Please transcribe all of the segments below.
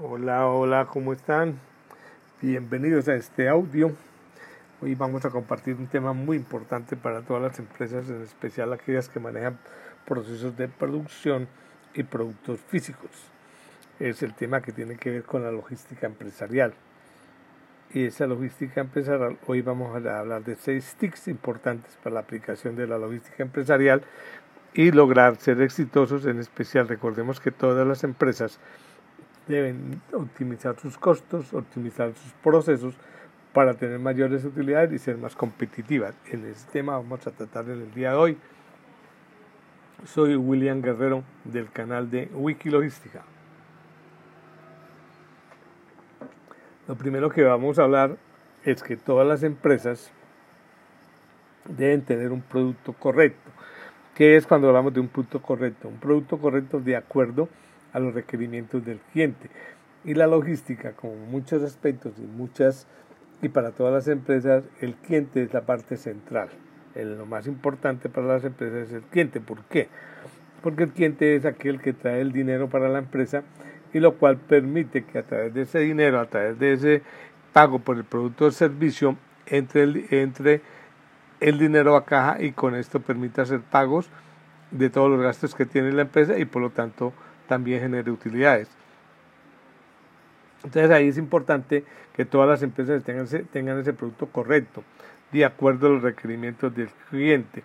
Hola, hola, ¿cómo están? Bienvenidos a este audio. Hoy vamos a compartir un tema muy importante para todas las empresas, en especial aquellas que manejan procesos de producción y productos físicos. Es el tema que tiene que ver con la logística empresarial. Y esa logística empresarial, hoy vamos a hablar de seis tics importantes para la aplicación de la logística empresarial y lograr ser exitosos. En especial, recordemos que todas las empresas deben optimizar sus costos, optimizar sus procesos para tener mayores utilidades y ser más competitivas. En este tema vamos a tratar en el día de hoy. Soy William Guerrero del canal de Wikilogística. Lo primero que vamos a hablar es que todas las empresas deben tener un producto correcto. ¿Qué es cuando hablamos de un producto correcto? Un producto correcto de acuerdo los requerimientos del cliente. Y la logística, como muchos aspectos y muchas y para todas las empresas, el cliente es la parte central. lo más importante para las empresas es el cliente. ¿Por qué? Porque el cliente es aquel que trae el dinero para la empresa y lo cual permite que a través de ese dinero, a través de ese pago por el producto o servicio, entre el, entre el dinero a caja y con esto permite hacer pagos de todos los gastos que tiene la empresa y por lo tanto también genere utilidades. Entonces ahí es importante que todas las empresas tengan ese, tengan ese producto correcto, de acuerdo a los requerimientos del cliente.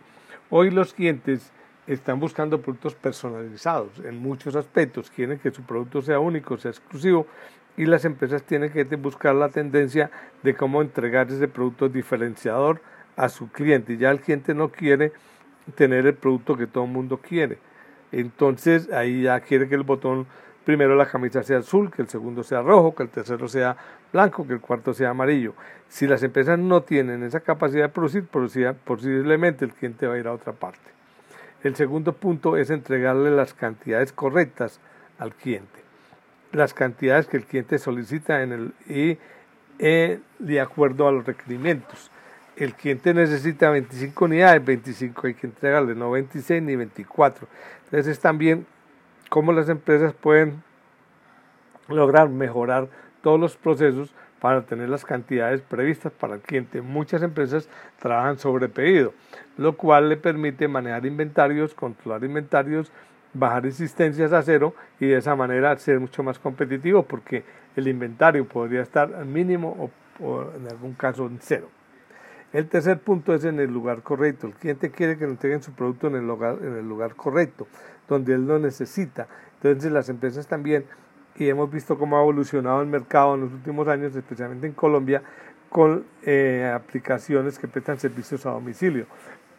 Hoy los clientes están buscando productos personalizados en muchos aspectos, quieren que su producto sea único, sea exclusivo, y las empresas tienen que buscar la tendencia de cómo entregar ese producto diferenciador a su cliente. Ya el cliente no quiere tener el producto que todo el mundo quiere entonces ahí ya quiere que el botón primero la camisa sea azul, que el segundo sea rojo, que el tercero sea blanco, que el cuarto sea amarillo. Si las empresas no tienen esa capacidad de producir, posiblemente el cliente va a ir a otra parte. El segundo punto es entregarle las cantidades correctas al cliente. Las cantidades que el cliente solicita en el, y eh, de acuerdo a los requerimientos el cliente necesita 25 unidades, 25 hay que entregarle, no 26 ni 24. Entonces es también cómo las empresas pueden lograr mejorar todos los procesos para tener las cantidades previstas para el cliente. Muchas empresas trabajan sobre pedido, lo cual le permite manejar inventarios, controlar inventarios, bajar existencias a cero y de esa manera ser mucho más competitivo porque el inventario podría estar mínimo o en algún caso en cero. El tercer punto es en el lugar correcto. El cliente quiere que le entreguen su producto en el lugar, en el lugar correcto, donde él lo necesita. Entonces las empresas también, y hemos visto cómo ha evolucionado el mercado en los últimos años, especialmente en Colombia, con eh, aplicaciones que prestan servicios a domicilio.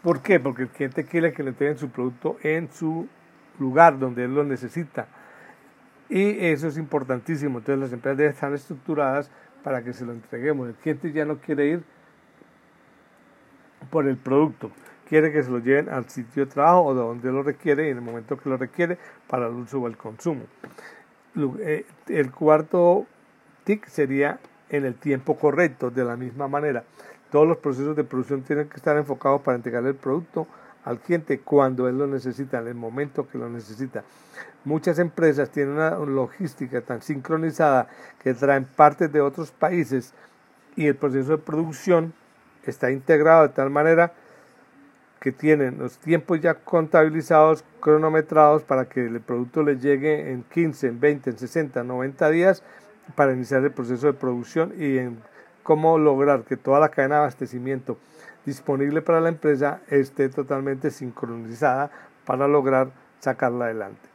¿Por qué? Porque el cliente quiere que le entreguen su producto en su lugar donde él lo necesita. Y eso es importantísimo. Entonces las empresas deben estar estructuradas para que se lo entreguemos. El cliente ya no quiere ir por el producto. Quiere que se lo lleven al sitio de trabajo o de donde lo requiere y en el momento que lo requiere para el uso o el consumo. Eh, el cuarto tic sería en el tiempo correcto, de la misma manera. Todos los procesos de producción tienen que estar enfocados para entregar el producto al cliente cuando él lo necesita, en el momento que lo necesita. Muchas empresas tienen una logística tan sincronizada que traen partes de otros países y el proceso de producción está integrado de tal manera que tienen los tiempos ya contabilizados, cronometrados para que el producto le llegue en 15, en 20, en 60, 90 días para iniciar el proceso de producción y en cómo lograr que toda la cadena de abastecimiento disponible para la empresa esté totalmente sincronizada para lograr sacarla adelante.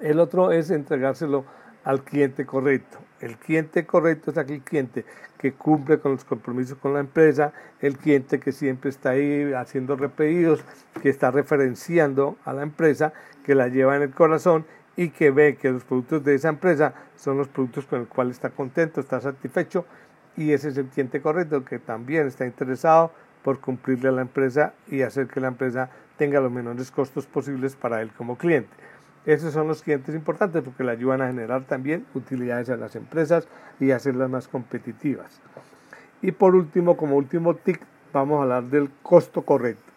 El otro es entregárselo al cliente correcto. El cliente correcto es aquel cliente que cumple con los compromisos con la empresa, el cliente que siempre está ahí haciendo repetidos, que está referenciando a la empresa, que la lleva en el corazón y que ve que los productos de esa empresa son los productos con los cuales está contento, está satisfecho y ese es el cliente correcto que también está interesado por cumplirle a la empresa y hacer que la empresa tenga los menores costos posibles para él como cliente. Esos son los clientes importantes porque le ayudan a generar también utilidades a las empresas y hacerlas más competitivas. Y por último, como último tic, vamos a hablar del costo correcto.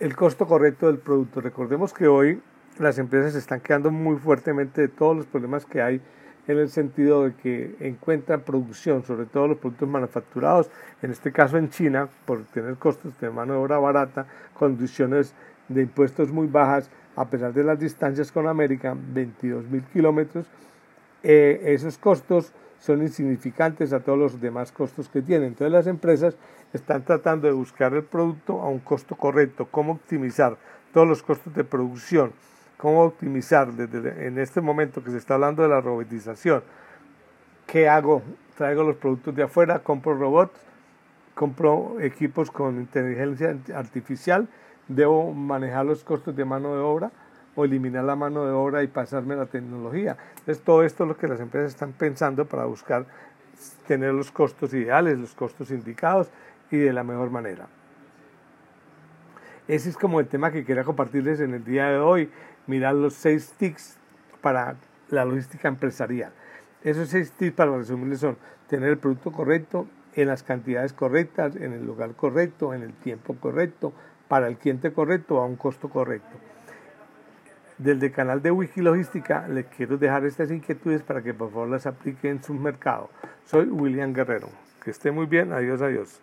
El costo correcto del producto. Recordemos que hoy las empresas se están quedando muy fuertemente de todos los problemas que hay en el sentido de que encuentran producción, sobre todo los productos manufacturados, en este caso en China, por tener costos de mano de obra barata, condiciones de impuestos muy bajas, a pesar de las distancias con América, 22 mil kilómetros, eh, esos costos son insignificantes a todos los demás costos que tienen. Entonces las empresas están tratando de buscar el producto a un costo correcto, cómo optimizar todos los costos de producción, cómo optimizar desde en este momento que se está hablando de la robotización. ¿Qué hago? Traigo los productos de afuera, compro robots, compro equipos con inteligencia artificial, debo manejar los costos de mano de obra o eliminar la mano de obra y pasarme la tecnología. Entonces todo esto es lo que las empresas están pensando para buscar tener los costos ideales, los costos indicados y de la mejor manera. Ese es como el tema que quería compartirles en el día de hoy. Mirar los seis tics para la logística empresarial. Esos seis tips, para resumirles, son tener el producto correcto, en las cantidades correctas, en el lugar correcto, en el tiempo correcto, para el cliente correcto, a un costo correcto. Desde el canal de Wikilogística les quiero dejar estas inquietudes para que por favor las apliquen en su mercado. Soy William Guerrero. Que esté muy bien. Adiós, adiós.